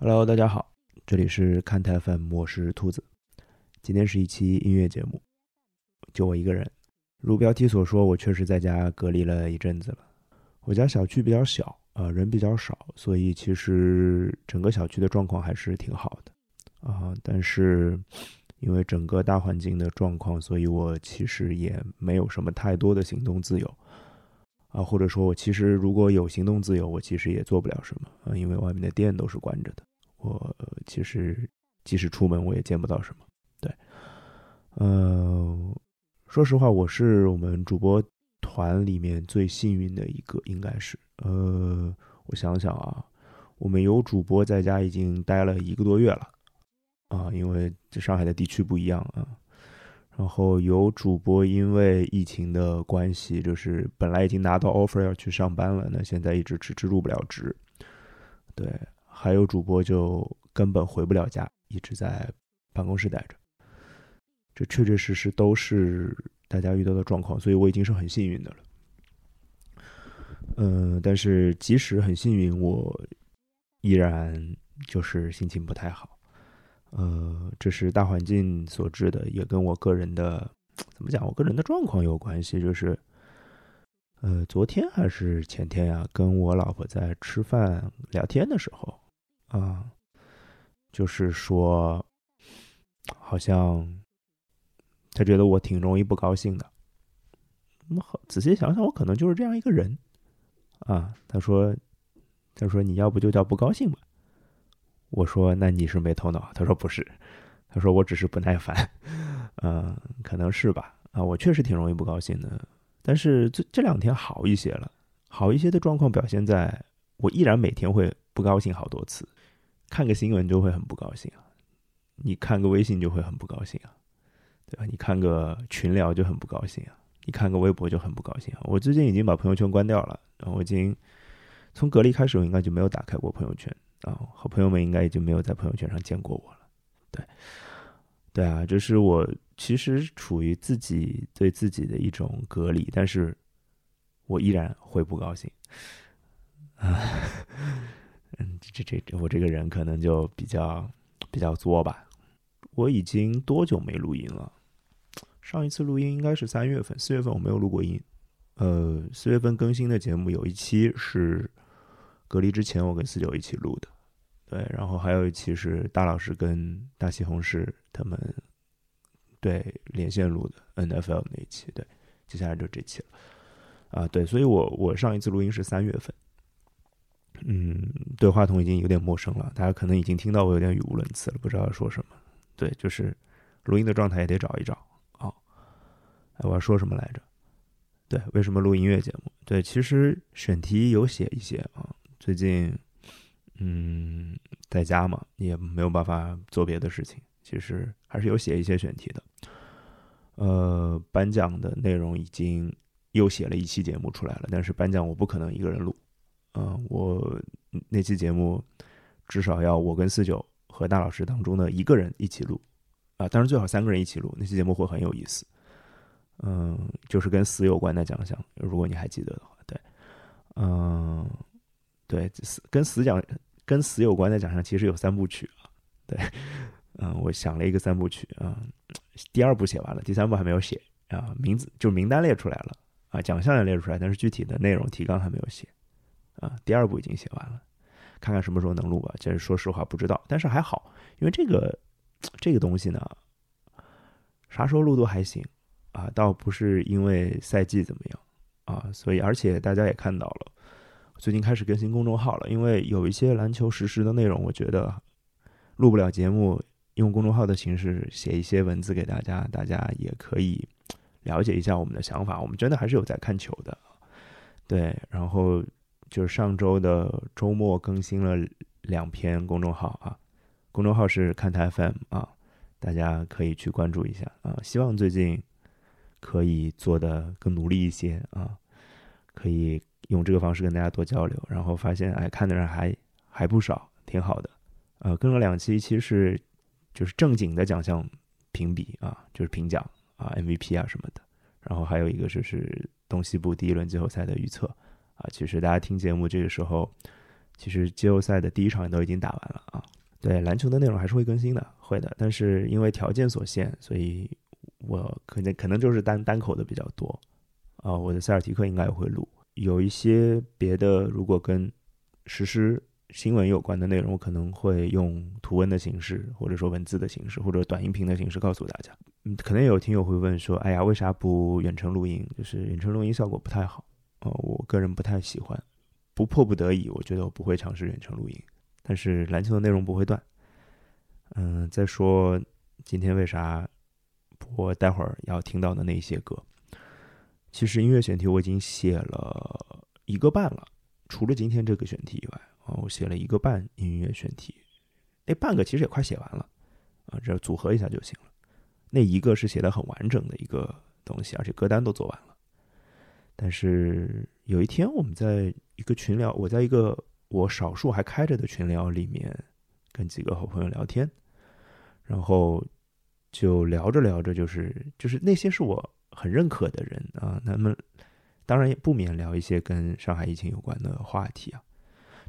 Hello，大家好，这里是看台 FM，我是兔子。今天是一期音乐节目，就我一个人。如标题所说，我确实在家隔离了一阵子了。我家小区比较小，啊，人比较少，所以其实整个小区的状况还是挺好的，啊，但是因为整个大环境的状况，所以我其实也没有什么太多的行动自由，啊，或者说我其实如果有行动自由，我其实也做不了什么，啊，因为外面的店都是关着的。我其实即使出门，我也见不到什么。对，呃，说实话，我是我们主播团里面最幸运的一个，应该是。呃，我想想啊，我们有主播在家已经待了一个多月了，啊，因为这上海的地区不一样啊。然后有主播因为疫情的关系，就是本来已经拿到 offer 要去上班了，那现在一直迟迟入不了职。对。还有主播就根本回不了家，一直在办公室待着。这确确实实都是大家遇到的状况，所以我已经是很幸运的了。嗯，但是即使很幸运，我依然就是心情不太好。呃，这是大环境所致的，也跟我个人的怎么讲，我个人的状况有关系。就是，呃，昨天还是前天呀，跟我老婆在吃饭聊天的时候。啊，就是说，好像他觉得我挺容易不高兴的。那好，仔细想想，我可能就是这样一个人。啊，他说，他说你要不就叫不高兴吧。我说那你是没头脑。他说不是，他说我只是不耐烦。嗯，可能是吧。啊，我确实挺容易不高兴的。但是这这两天好一些了，好一些的状况表现在我依然每天会不高兴好多次。看个新闻就会很不高兴啊，你看个微信就会很不高兴啊，对吧？你看个群聊就很不高兴啊，你看个微博就很不高兴啊。我最近已经把朋友圈关掉了，然后我已经从隔离开始，我应该就没有打开过朋友圈啊。好朋友们应该已经没有在朋友圈上见过我了。对，对啊，这是我其实处于自己对自己的一种隔离，但是我依然会不高兴啊。嗯，这这这，我这个人可能就比较比较作吧。我已经多久没录音了？上一次录音应该是三月份，四月份我没有录过音。呃，四月份更新的节目有一期是隔离之前我跟四九一起录的，对，然后还有一期是大老师跟大西红柿他们对连线录的 N F L 那一期，对，接下来就这期了。啊，对，所以我我上一次录音是三月份。嗯，对话筒已经有点陌生了，大家可能已经听到我有点语无伦次了，不知道要说什么。对，就是录音的状态也得找一找啊。哎，我要说什么来着？对，为什么录音乐节目？对，其实选题有写一些啊。最近，嗯，在家嘛，也没有办法做别的事情，其实还是有写一些选题的。呃，颁奖的内容已经又写了一期节目出来了，但是颁奖我不可能一个人录。嗯，我那期节目至少要我跟四九和大老师当中的一个人一起录啊，当然最好三个人一起录，那期节目会很有意思。嗯，就是跟死有关的奖项，如果你还记得的话，对，嗯，对，跟死奖跟死有关的奖项其实有三部曲啊，对，嗯，我想了一个三部曲啊，第二部写完了，第三部还没有写啊，名字就名单列出来了啊，奖项也列出来，但是具体的内容提纲还没有写。啊，第二部已经写完了，看看什么时候能录吧。其实说实话不知道，但是还好，因为这个这个东西呢，啥时候录都还行啊。倒不是因为赛季怎么样啊，所以而且大家也看到了，最近开始更新公众号了。因为有一些篮球实时的内容，我觉得录不了节目，用公众号的形式写一些文字给大家，大家也可以了解一下我们的想法。我们真的还是有在看球的，对，然后。就是上周的周末更新了两篇公众号啊，公众号是看台 FM 啊，大家可以去关注一下啊。希望最近可以做的更努力一些啊，可以用这个方式跟大家多交流。然后发现哎，看的人还还不少，挺好的。呃，更了两期，一期是就是正经的奖项评比啊，就是评奖啊，MVP 啊什么的。然后还有一个就是东西部第一轮季后赛的预测。啊，其实大家听节目这个时候，其实季后赛的第一场都已经打完了啊。对篮球的内容还是会更新的，会的。但是因为条件所限，所以我可能可能就是单单口的比较多。啊，我的塞尔提克应该也会录，有一些别的，如果跟实施新闻有关的内容，我可能会用图文的形式，或者说文字的形式，或者短音频的形式告诉大家。嗯，可能有听友会问说：“哎呀，为啥不远程录音？就是远程录音效果不太好。”哦，我个人不太喜欢。不迫不得已，我觉得我不会尝试远程录音。但是篮球的内容不会断。嗯，再说今天为啥播待会儿要听到的那些歌？其实音乐选题我已经写了一个半了，除了今天这个选题以外，啊，我写了一个半音乐选题。那半个其实也快写完了，啊，这组合一下就行了。那一个是写的很完整的一个东西，而且歌单都做完了。但是有一天我们在一个群聊，我在一个。我少数还开着的群聊里面，跟几个好朋友聊天，然后就聊着聊着，就是就是那些是我很认可的人啊，他们当然也不免聊一些跟上海疫情有关的话题啊，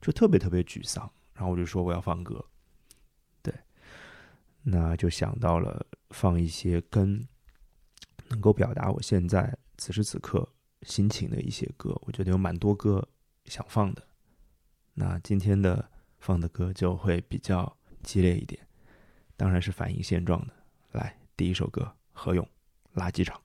就特别特别沮丧。然后我就说我要放歌，对，那就想到了放一些跟能够表达我现在此时此刻心情的一些歌，我觉得有蛮多歌想放的。那今天的放的歌就会比较激烈一点，当然是反映现状的。来，第一首歌，何勇，《垃圾场》。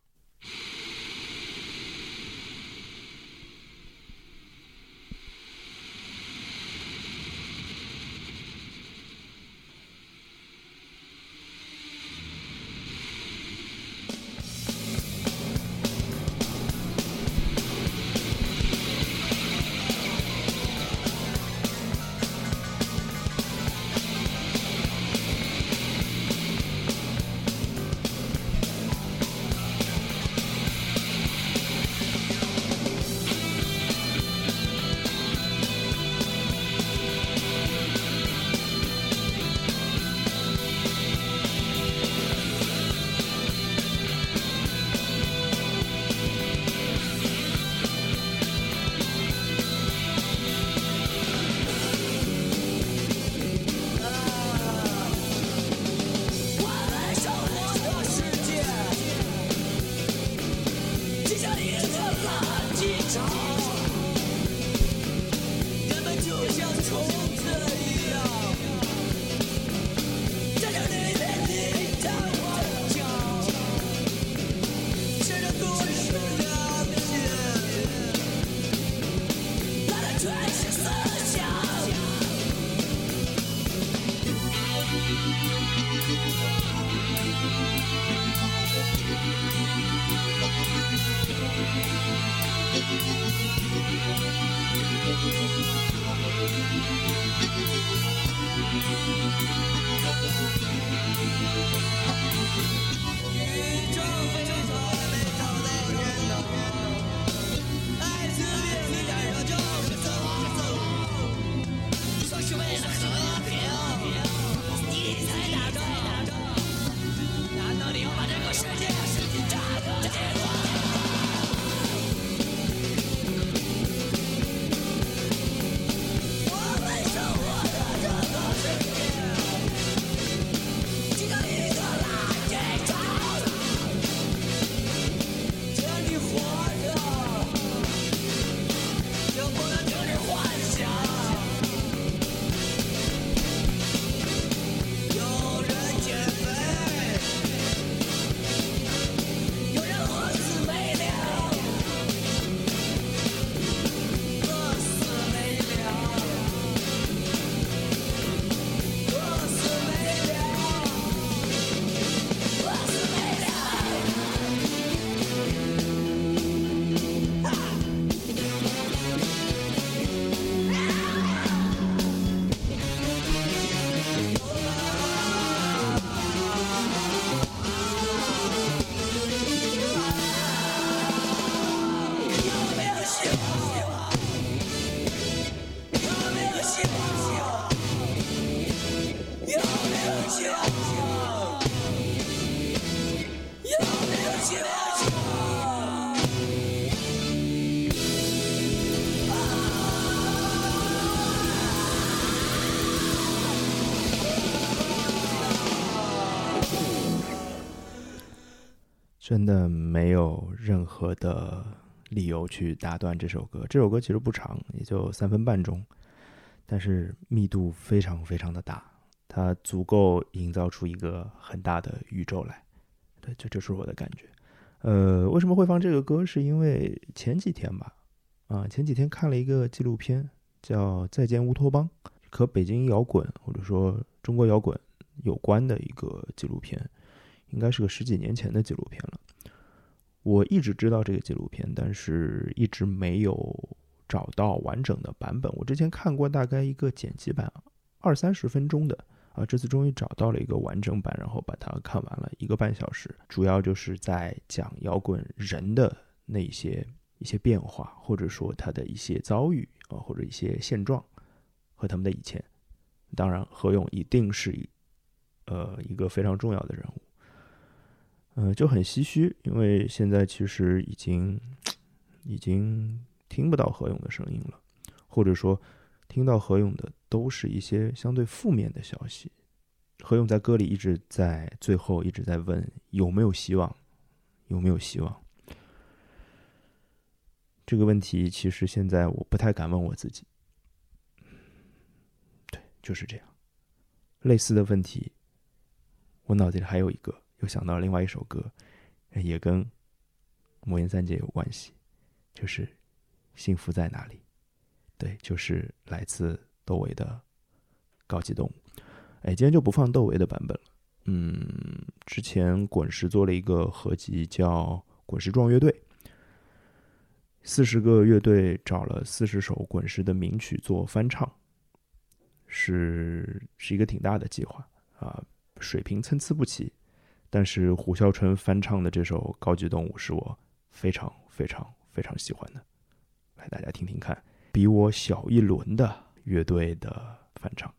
真的没有任何的理由去打断这首歌。这首歌其实不长，也就三分半钟，但是密度非常非常的大，它足够营造出一个很大的宇宙来。对，这就是我的感觉。呃，为什么会放这个歌？是因为前几天吧，啊，前几天看了一个纪录片，叫《再见乌托邦》，和北京摇滚或者说中国摇滚有关的一个纪录片，应该是个十几年前的纪录片了。我一直知道这个纪录片，但是一直没有找到完整的版本。我之前看过大概一个剪辑版，二三十分钟的。啊，这次终于找到了一个完整版，然后把它看完了一个半小时，主要就是在讲摇滚人的那些一些变化，或者说他的一些遭遇啊，或者一些现状和他们的以前。当然，何勇一定是一呃一个非常重要的人物。嗯，就很唏嘘，因为现在其实已经已经听不到何勇的声音了，或者说。听到何勇的都是一些相对负面的消息。何勇在歌里一直在最后一直在问有没有希望，有没有希望？这个问题其实现在我不太敢问我自己。对，就是这样。类似的问题，我脑子里还有一个，又想到另外一首歌，也跟魔岩三杰有关系，就是幸福在哪里？对，就是来自窦唯的《高级动物》。哎，今天就不放窦唯的版本了。嗯，之前滚石做了一个合集，叫《滚石壮乐队》，四十个乐队找了四十首滚石的名曲做翻唱，是是一个挺大的计划啊，水平参差不齐。但是胡笑春翻唱的这首《高级动物》是我非常非常非常喜欢的，来大家听听看。比我小一轮的乐队的翻唱。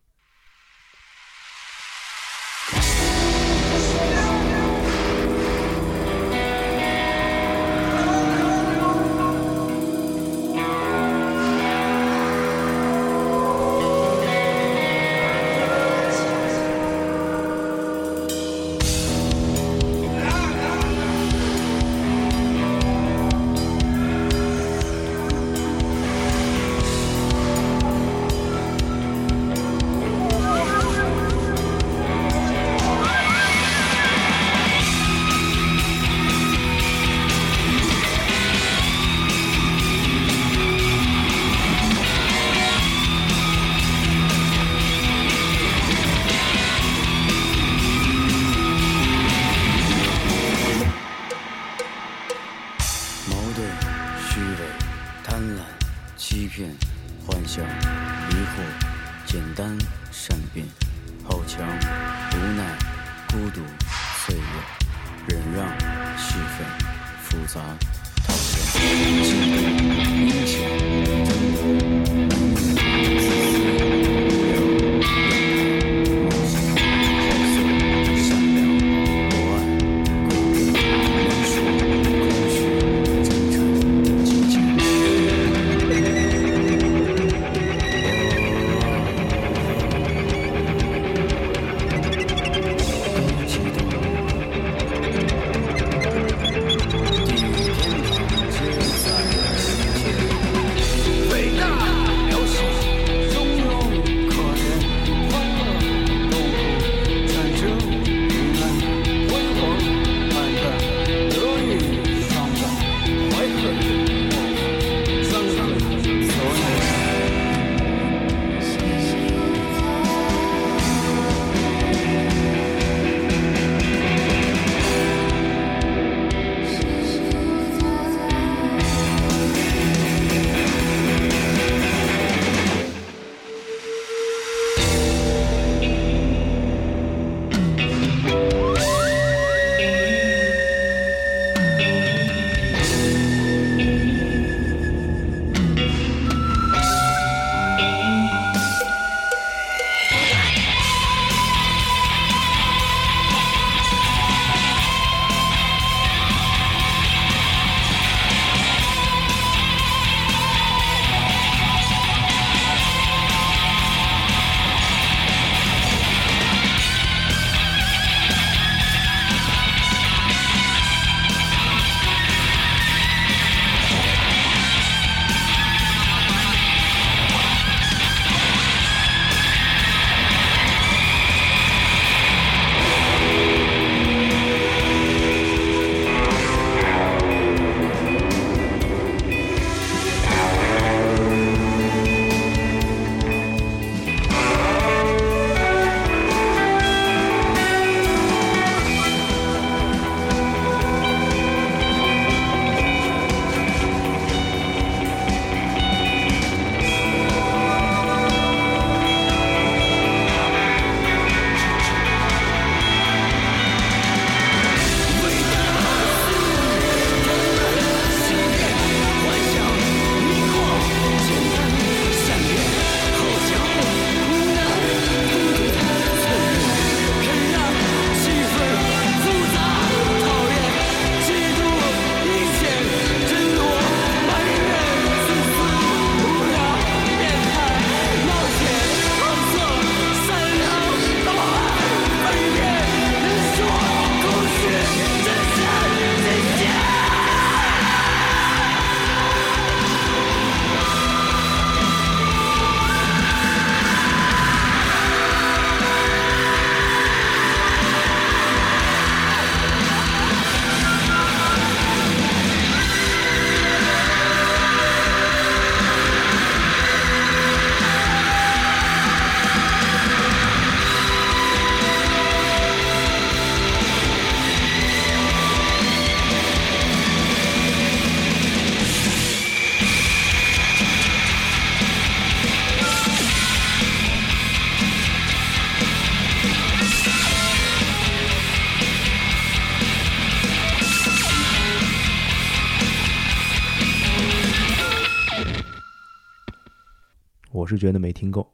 我是觉得没听够，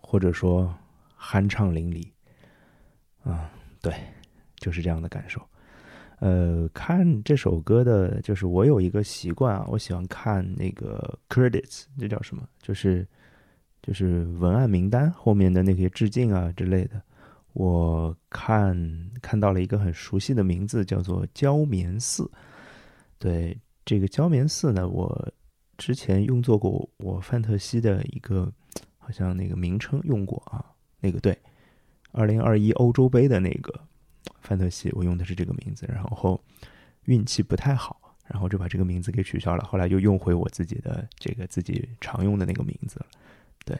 或者说酣畅淋漓。啊，对，就是这样的感受。呃，看这首歌的，就是我有一个习惯啊，我喜欢看那个 credits，这叫什么？就是就是文案名单后面的那些致敬啊之类的。我看看到了一个很熟悉的名字，叫做焦棉寺。对，这个焦棉寺呢，我之前用作过我范特西的一个，好像那个名称用过啊，那个对，二零二一欧洲杯的那个。范特西，我用的是这个名字，然后运气不太好，然后就把这个名字给取消了。后来又用回我自己的这个自己常用的那个名字了。对，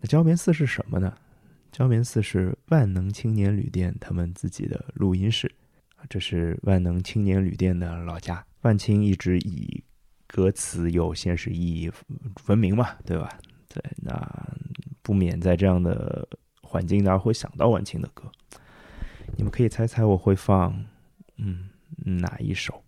那焦棉寺是什么呢？焦棉寺是万能青年旅店他们自己的录音室，这是万能青年旅店的老家。万青一直以歌词有现实意义文明嘛，对吧？对，那不免在这样的环境下会想到晚清的歌。你们可以猜猜我会放，嗯，哪一首？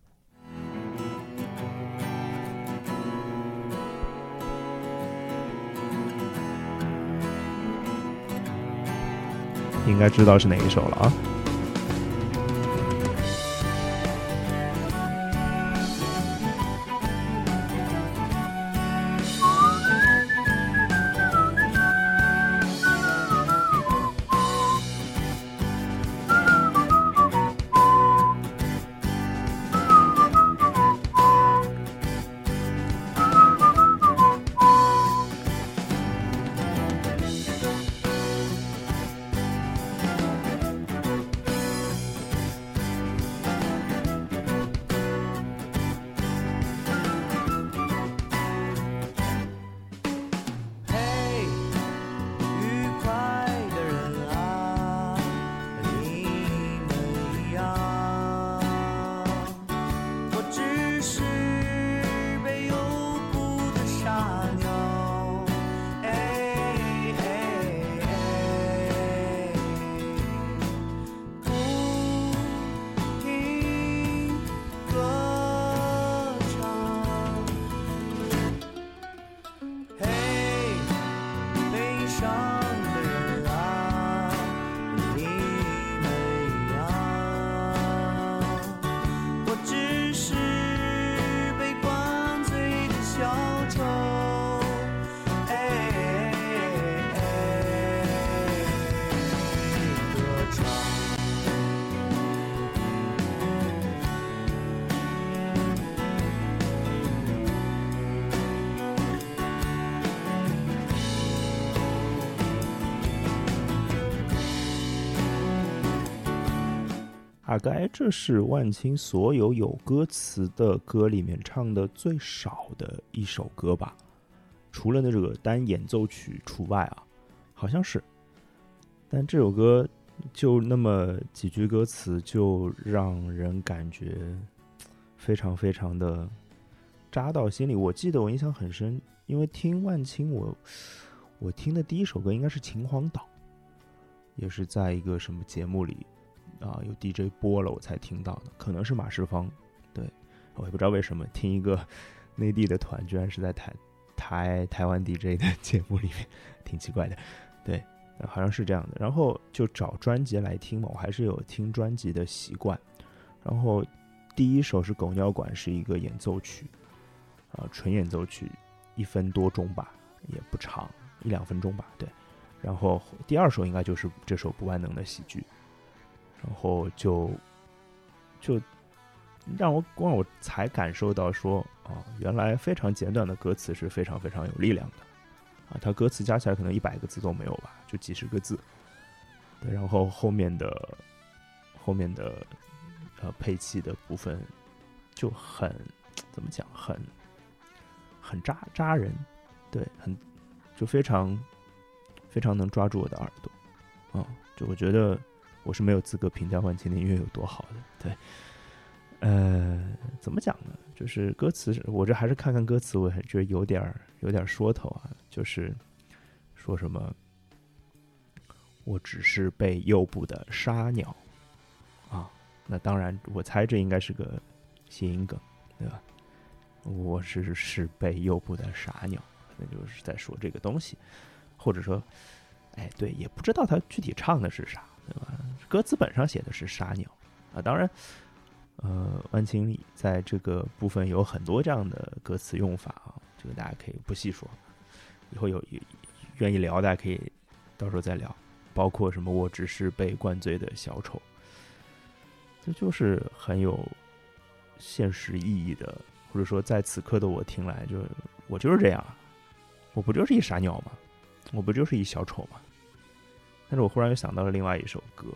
应该知道是哪一首了啊？大概这是万青所有有歌词的歌里面唱的最少的一首歌吧，除了那个单演奏曲除外啊，好像是。但这首歌就那么几句歌词，就让人感觉非常非常的扎到心里。我记得我印象很深，因为听万青，我我听的第一首歌应该是《秦皇岛》，也是在一个什么节目里。啊，有 DJ 播了，我才听到的，可能是马世芳。对，我也不知道为什么听一个内地的团，居然是在台台台湾 DJ 的节目里面，挺奇怪的。对，好像是这样的。然后就找专辑来听嘛，我还是有听专辑的习惯。然后第一首是《狗尿馆》，是一个演奏曲，啊，纯演奏曲，一分多钟吧，也不长，一两分钟吧。对。然后第二首应该就是这首不万能的喜剧。然后就，就让我光我才感受到说，啊，原来非常简短的歌词是非常非常有力量的，啊，它歌词加起来可能一百个字都没有吧，就几十个字，对，然后后面的后面的呃配器的部分就很怎么讲，很很扎扎人，对，很就非常非常能抓住我的耳朵，啊，就我觉得。我是没有资格评价万青的音乐有多好的，对，呃，怎么讲呢？就是歌词，我这还是看看歌词，我还觉得有点儿有点儿说头啊。就是说什么，我只是被诱捕的沙鸟啊。那当然，我猜这应该是个谐音梗，对吧？我是是被诱捕的傻鸟，那就是在说这个东西，或者说，哎，对，也不知道他具体唱的是啥，对吧？歌词本上写的是杀鸟啊，当然，呃，万青里在这个部分有很多这样的歌词用法啊，这个大家可以不细说，以后有愿意聊，大家可以到时候再聊，包括什么我只是被灌醉的小丑，这就是很有现实意义的。或者说，在此刻的我听来，就我就是这样，我不就是一傻鸟吗？我不就是一小丑吗？但是我忽然又想到了另外一首歌，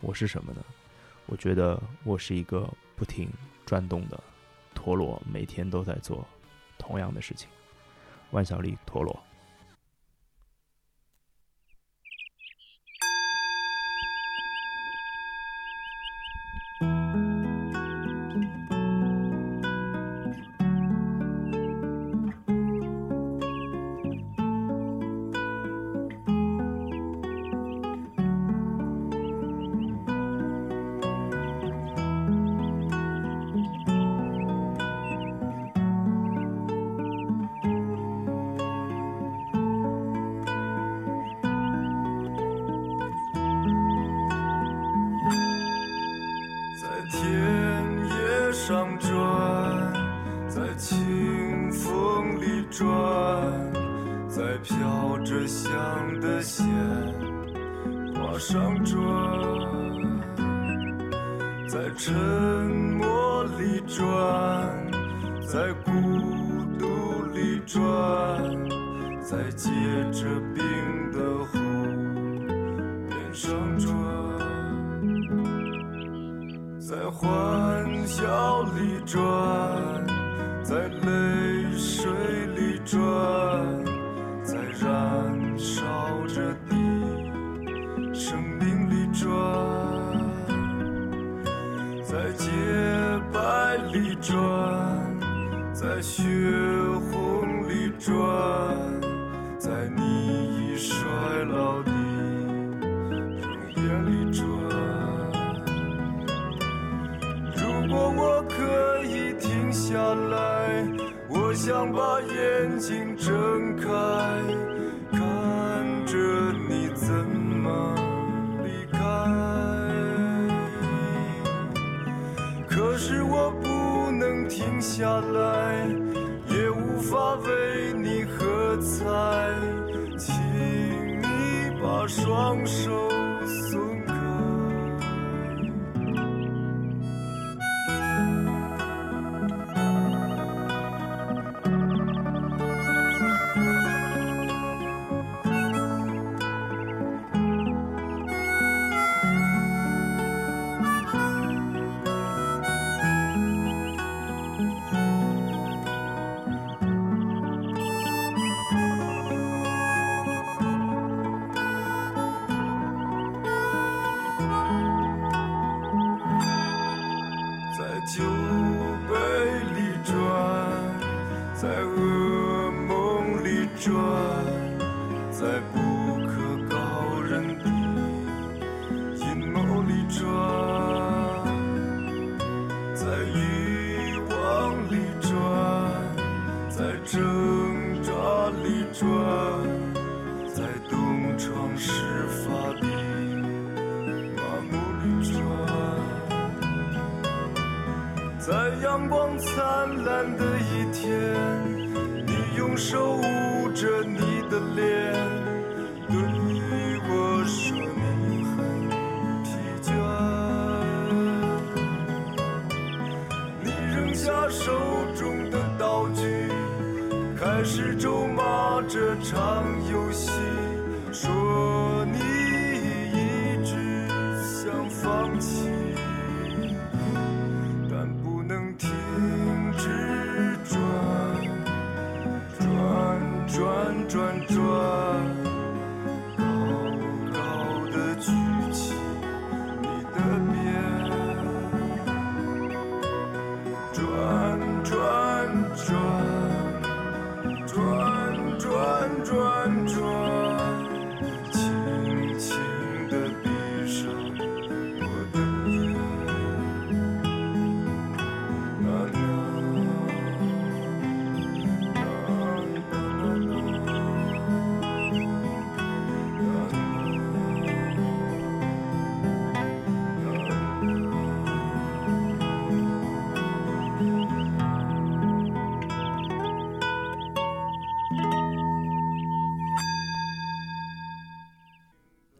我是什么呢？我觉得我是一个不停转动的陀螺，每天都在做同样的事情。万晓利，陀螺。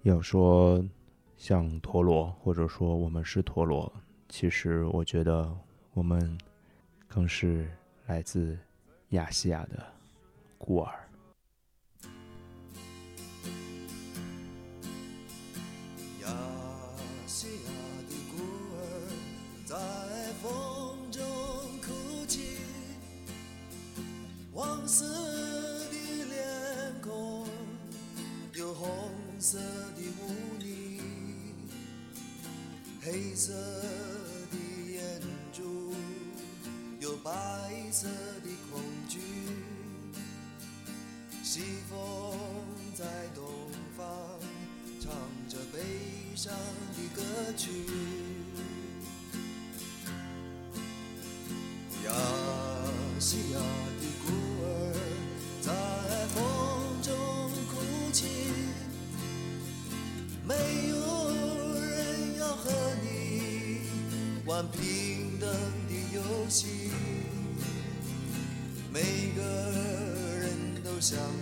要说像陀螺，或者说我们是陀螺，其实我觉得我们更是来自亚细亚的孤儿。色的脸孔，有红色黑色的眼珠，有白色的恐惧。西风在东方，唱着悲伤的歌曲。人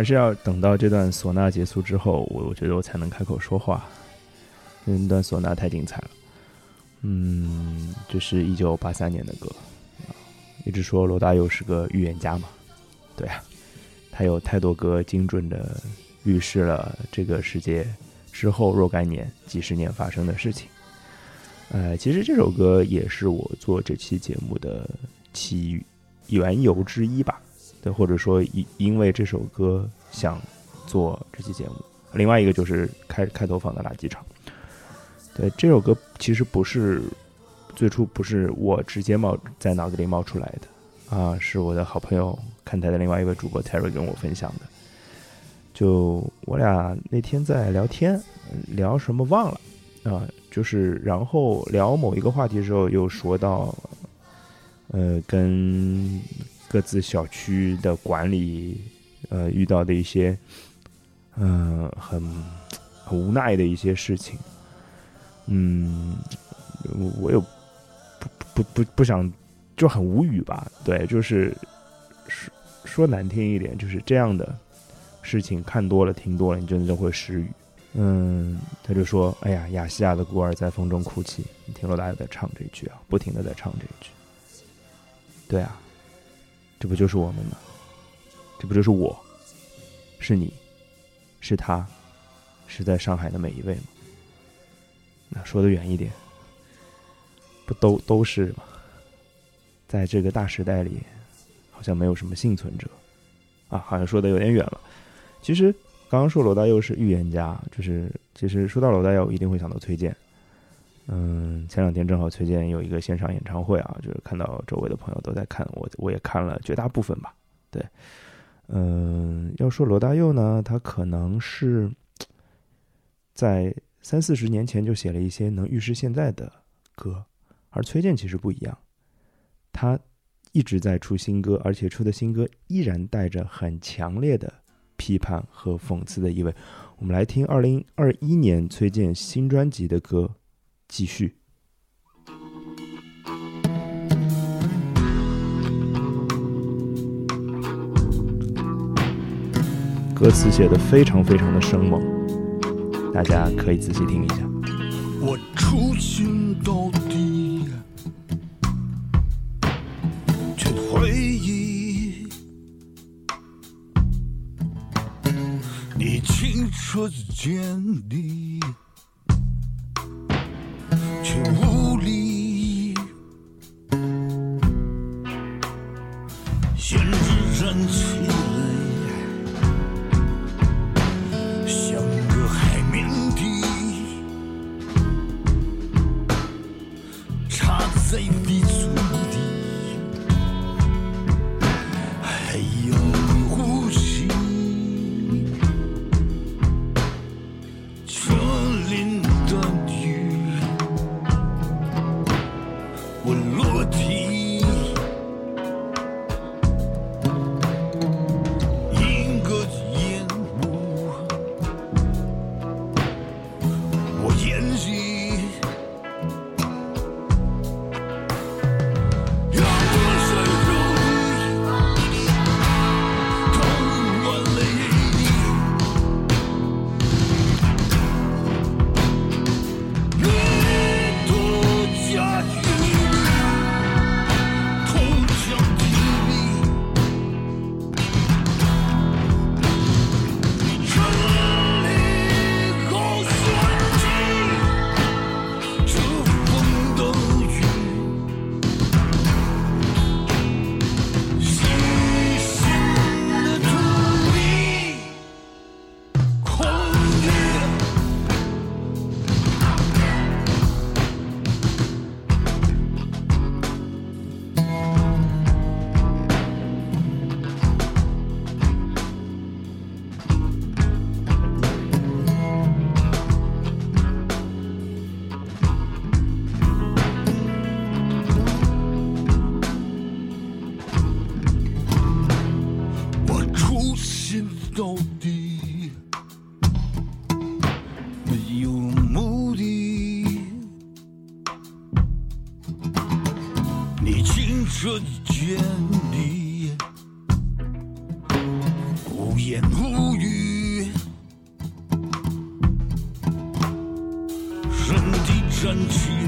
还是要等到这段唢呐结束之后，我我觉得我才能开口说话。那段唢呐太精彩了。嗯，这是一九八三年的歌。一直说罗大佑是个预言家嘛，对啊，他有太多歌精准的预示了这个世界之后若干年、几十年发生的事情。呃，其实这首歌也是我做这期节目的起缘由之一吧。对，或者说因因为这首歌想做这期节目，另外一个就是开开头放的垃圾场。对，这首歌其实不是最初不是我直接冒在脑子里冒出来的啊，是我的好朋友看台的另外一位主播 Terry 跟我分享的。就我俩那天在聊天，聊什么忘了啊，就是然后聊某一个话题的时候，又说到呃跟。各自小区的管理，呃，遇到的一些，嗯，很很无奈的一些事情，嗯，我有不不不不想，就很无语吧。对，就是说说难听一点，就是这样的事情看多了、听多了，你真的就会失语。嗯，他就说：“哎呀，亚细亚的孤儿在风中哭泣。”你听罗大佑在唱这句啊，不停的在唱这句。对啊。这不就是我们吗？这不就是我，是你，是他，是在上海的每一位吗？那说的远一点，不都都是吗？在这个大时代里，好像没有什么幸存者啊，好像说的有点远了。其实刚刚说罗大佑是预言家，就是其实说到罗大佑，一定会想到崔健。嗯，前两天正好崔健有一个线上演唱会啊，就是看到周围的朋友都在看，我我也看了绝大部分吧。对，嗯，要说罗大佑呢，他可能是在三四十年前就写了一些能预示现在的歌，而崔健其实不一样，他一直在出新歌，而且出的新歌依然带着很强烈的批判和讽刺的意味。我们来听二零二一年崔健新专辑的歌。继续。歌词写的非常非常的生猛，大家可以仔细听一下。我初心到底，却回忆你清澈坚定。却无力，先知站起争取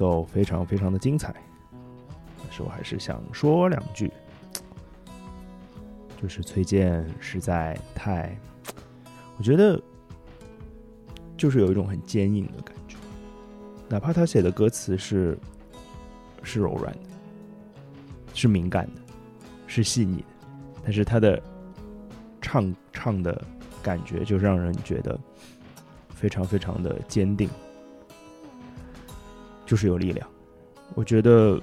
奏非常非常的精彩，但是我还是想说两句，就是崔健实在太，我觉得就是有一种很坚硬的感觉，哪怕他写的歌词是是柔软的，是敏感的，是细腻的，但是他的唱唱的感觉就让人觉得非常非常的坚定。就是有力量。我觉得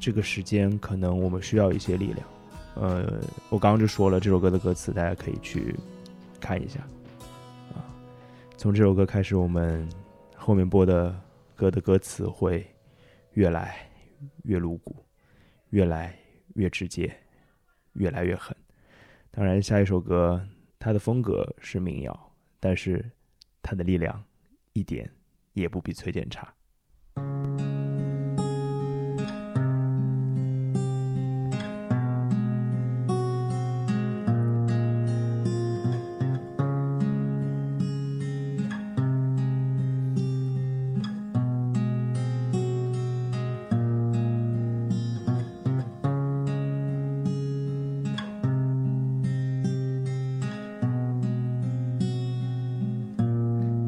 这个时间可能我们需要一些力量。呃，我刚刚就说了这首歌的歌词，大家可以去看一下。啊，从这首歌开始，我们后面播的歌的歌词会越来越露骨，越来越直接，越来越狠。当然，下一首歌它的风格是民谣，但是它的力量一点也不比崔健差。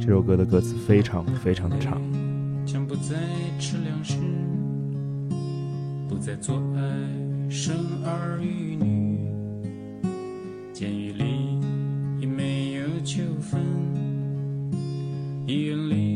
这首歌的歌词非常非常的长，将不再吃粮食，不再做爱，生儿育女。监狱里也没有纠纷，医院里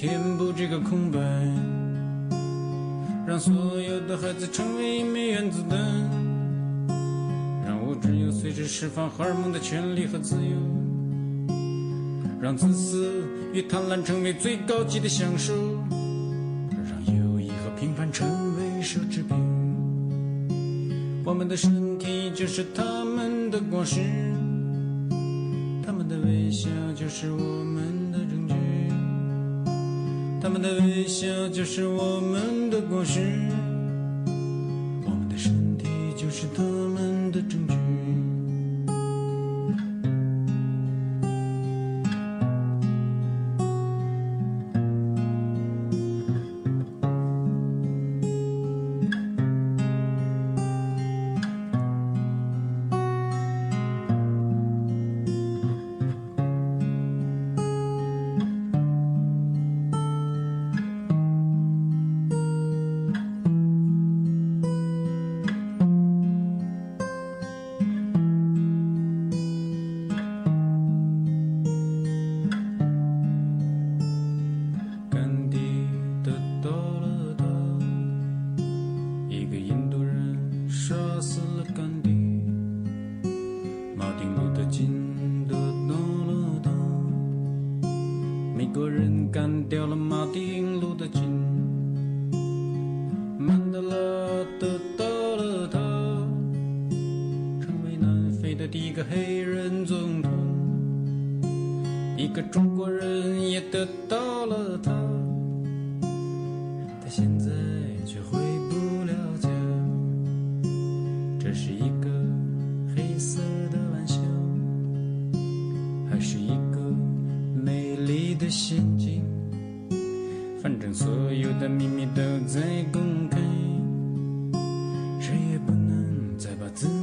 填补这个空白。让所有的孩子成为一枚原子弹，让物质有随之释放荷尔蒙的权利和自由，让自私与贪婪成为最高级的享受，让友谊和平凡成为奢侈品。我们的身体就是他们的果实，他们的微笑就是我们。他们的微笑就是我们的果实，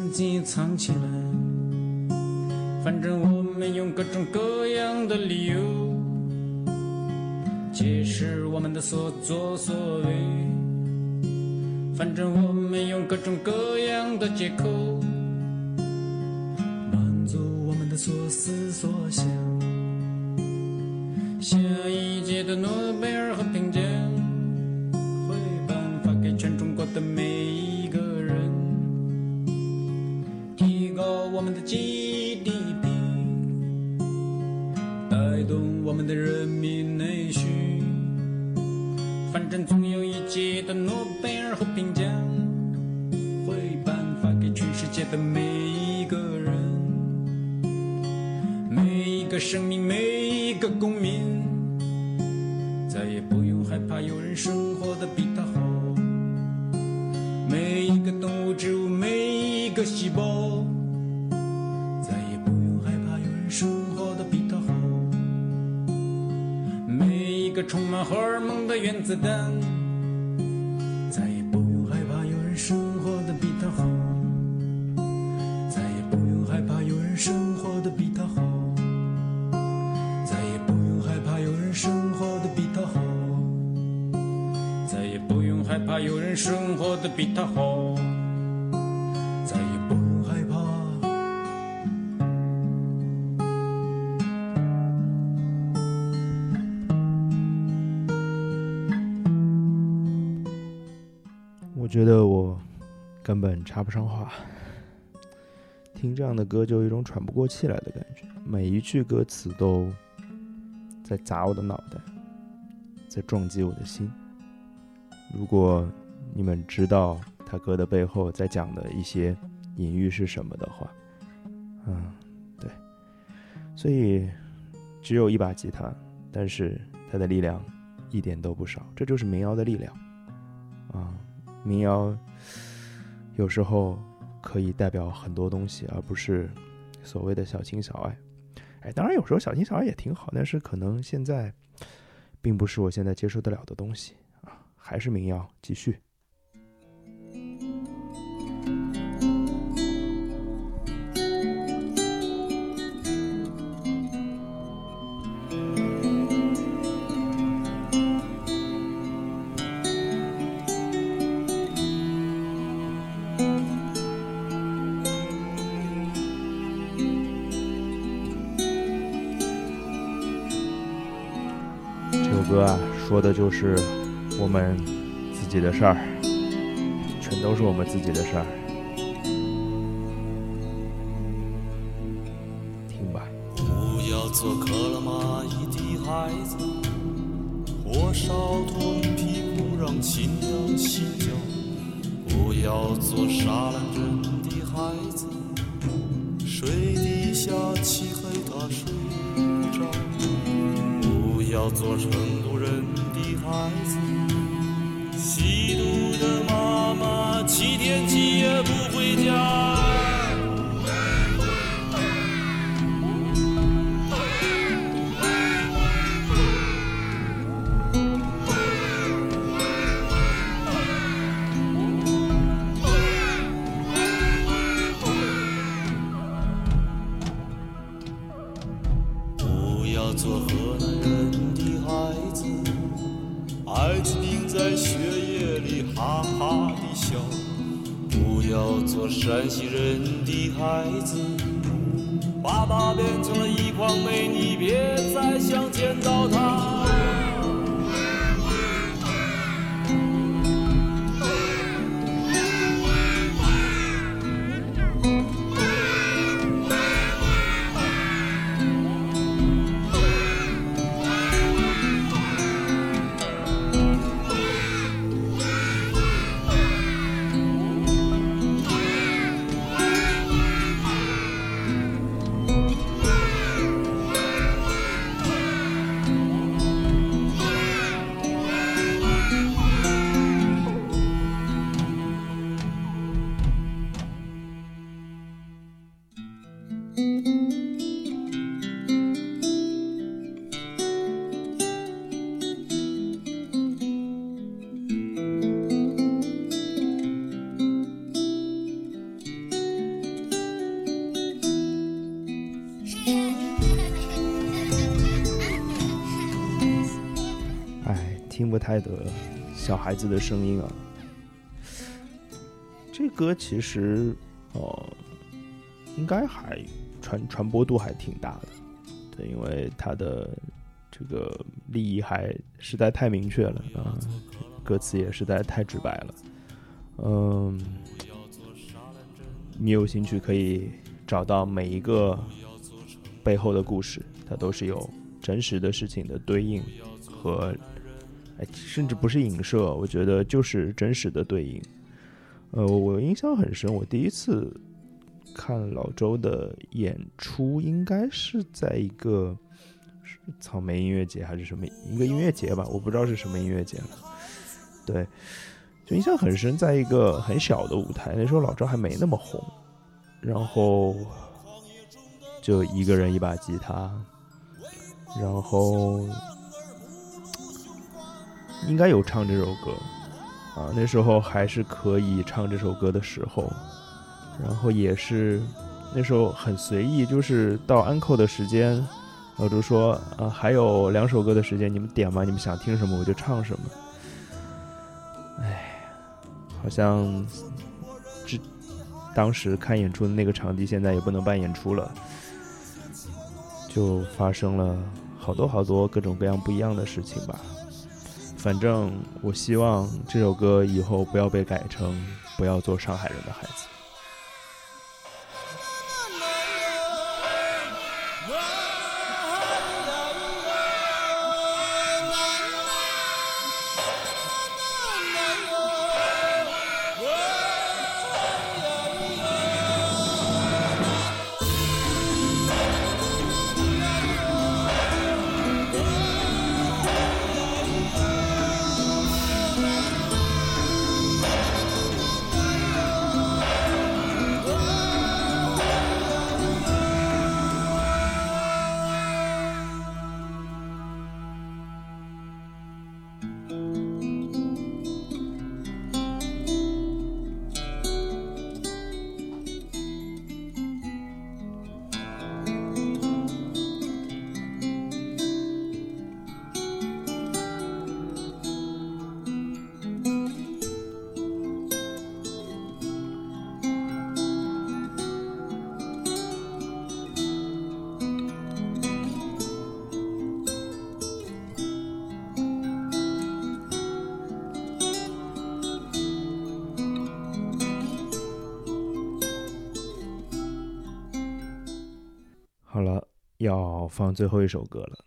自己藏起来。反正我们用各种各样的理由解释我们的所作所为。反正我们用各种各样的借口满足我们的所思所想。下一届的诺插不上话，听这样的歌就有一种喘不过气来的感觉，每一句歌词都在砸我的脑袋，在撞击我的心。如果你们知道他歌的背后在讲的一些隐喻是什么的话，嗯，对，所以只有一把吉他，但是它的力量一点都不少，这就是民谣的力量啊。民谣有时候可以代表很多东西，而不是所谓的小情小爱。哎，当然有时候小情小爱也挺好，但是可能现在并不是我现在接受得了的东西啊，还是民谣继续。就是我们自己的事儿，全都是我们自己的事儿。不太得小孩子的声音啊。这歌其实，呃，应该还传传播度还挺大的，对，因为它的这个利益还实在太明确了啊，歌词也实在太直白了，嗯，你有兴趣可以找到每一个背后的故事，它都是有真实的事情的对应和，哎，甚至不是影射，我觉得就是真实的对应。呃，我印象很深，我第一次看老周的演出，应该是在一个是草莓音乐节还是什么一个音乐节吧，我不知道是什么音乐节了。对，就印象很深，在一个很小的舞台，那时候老周还没那么红，然后就一个人一把吉他，然后应该有唱这首歌。啊，那时候还是可以唱这首歌的时候，然后也是那时候很随意，就是到安扣的时间，我就说啊，还有两首歌的时间，你们点吧，你们想听什么我就唱什么。哎，好像这当时看演出的那个场地现在也不能办演出了，就发生了好多好多各种各样不一样的事情吧。反正我希望这首歌以后不要被改成《不要做上海人的孩子》。放最后一首歌了。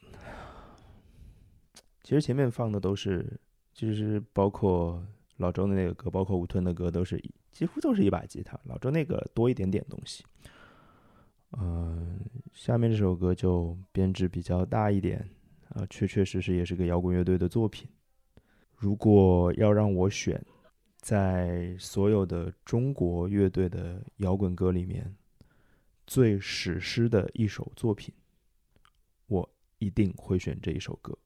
其实前面放的都是，就是包括老周的那个歌，包括吴吞的歌，都是几乎都是一把吉他。老周那个多一点点东西。嗯、下面这首歌就编制比较大一点，啊、确确实实也是个摇滚乐队的作品。如果要让我选，在所有的中国乐队的摇滚歌里面，最史诗的一首作品，我一定会选这一首歌，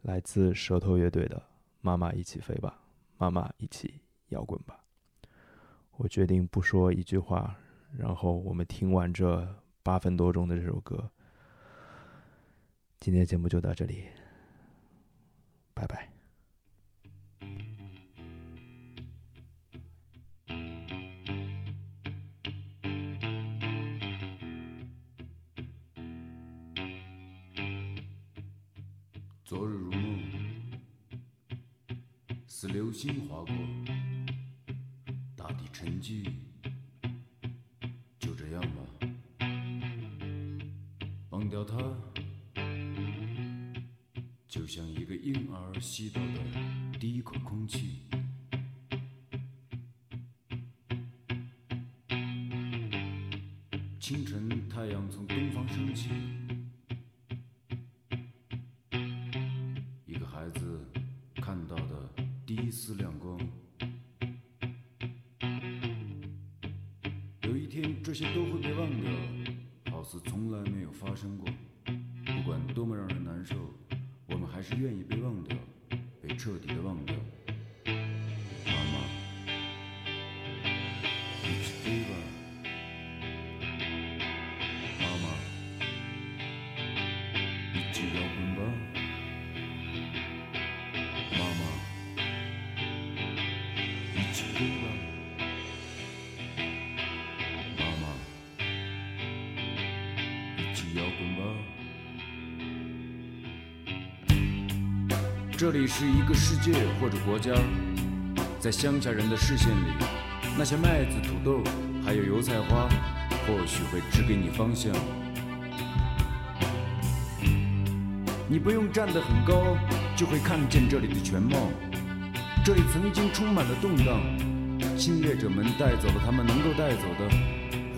来自舌头乐队的《妈妈一起飞吧，妈妈一起摇滚吧》。我决定不说一句话，然后我们听完这八分多钟的这首歌，今天节目就到这里，拜拜。流星划过，大地沉寂，就这样吧，忘掉它，就像一个婴儿吸到的第一口空气。里是一个世界或者国家，在乡下人的视线里，那些麦子、土豆还有油菜花，或许会指给你方向。你不用站得很高，就会看见这里的全貌。这里曾经充满了动荡，侵略者们带走了他们能够带走的，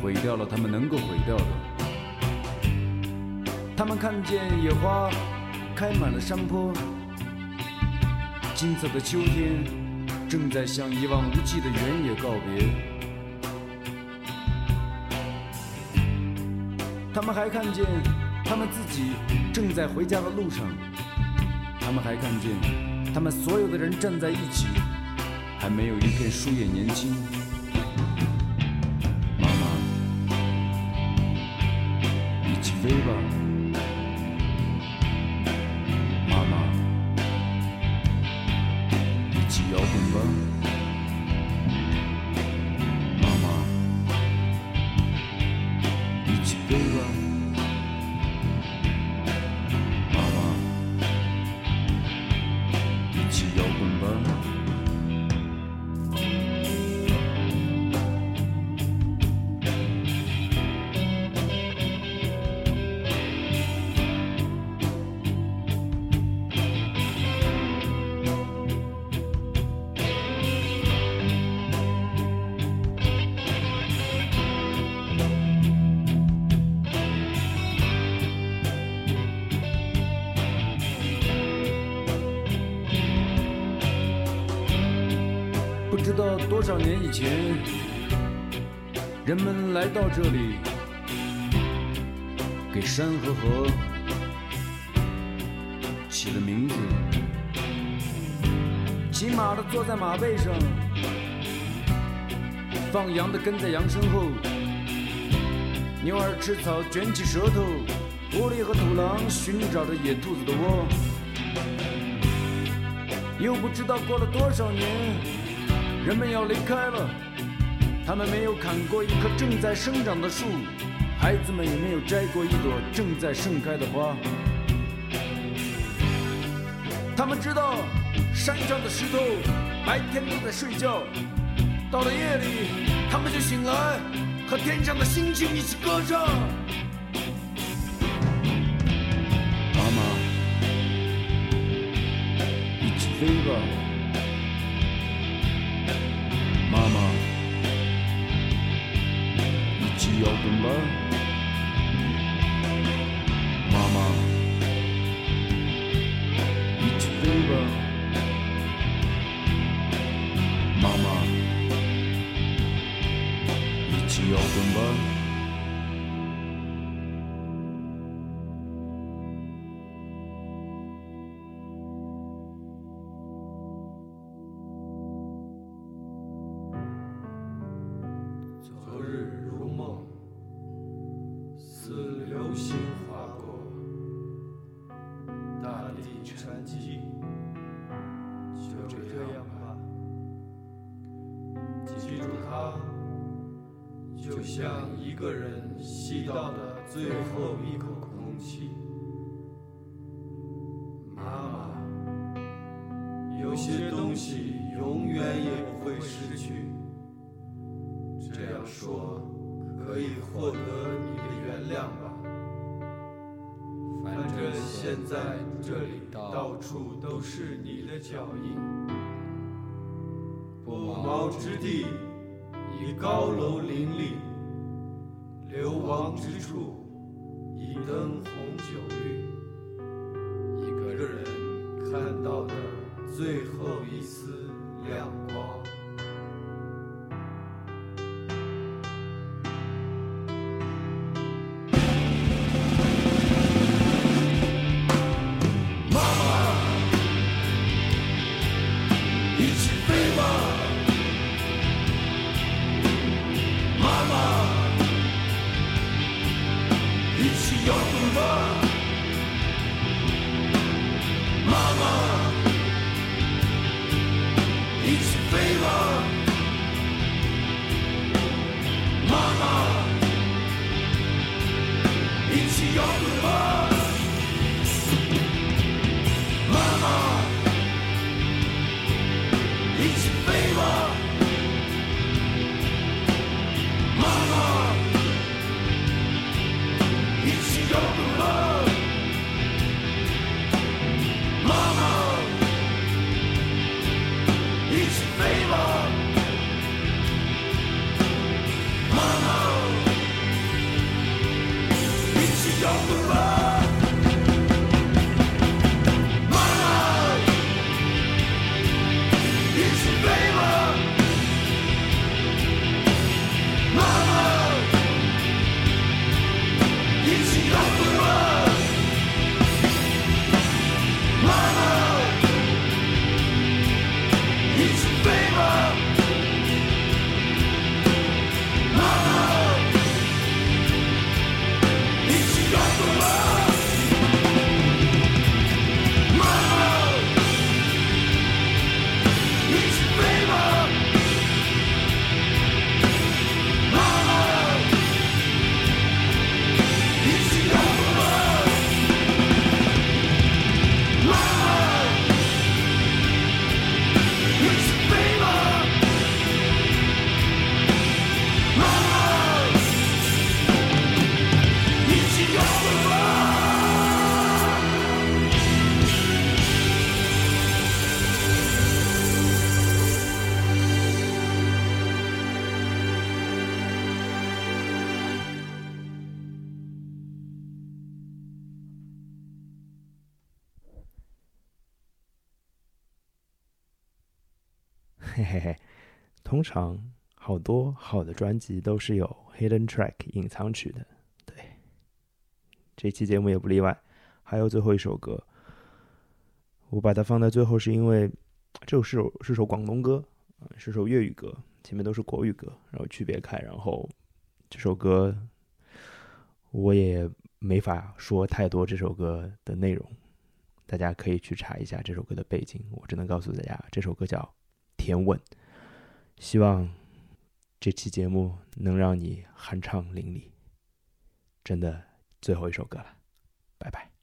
毁掉了他们能够毁掉的。他们看见野花开满了山坡，金色的秋天正在向一望无际的原野告别。他们还看见他们自己正在回家的路上，他们还看见他们所有的人站在一起，还没有一片树叶年轻。妈妈，一起飞吧。这里，给山和河起了名字。骑马的坐在马背上，放羊的跟在羊身后，牛儿吃草卷起舌头，狐狸和土狼寻找着野兔子的窝。又不知道过了多少年。人们要离开了，他们没有砍过一棵正在生长的树，孩子们也没有摘过一朵正在盛开的花。他们知道，山上的石头白天都在睡觉，到了夜里，他们就醒来，和天上的星星一起歌唱。妈妈，一起飞吧。起地沉寂，就这样吧。记住它，就像一个人吸到的最后一口空气。妈妈，有些东西永远也不会失去。这样说可以获得你的原谅吧。反正现在这里到处都是你的脚印，不毛之地已高楼林立，流亡之处已灯红酒绿。一个人看到的最后一丝亮光。通常好多好的专辑都是有 hidden track 隐藏曲的，对，这期节目也不例外。还有最后一首歌，我把它放在最后是因为这首是首是首广东歌，是首粤语歌，前面都是国语歌，然后区别开，然后这首歌我也没法说太多这首歌的内容。大家可以去查一下这首歌的背景，我只能告诉大家，这首歌叫《甜吻》，希望这期节目能让你酣畅淋漓。真的，最后一首歌了，拜拜。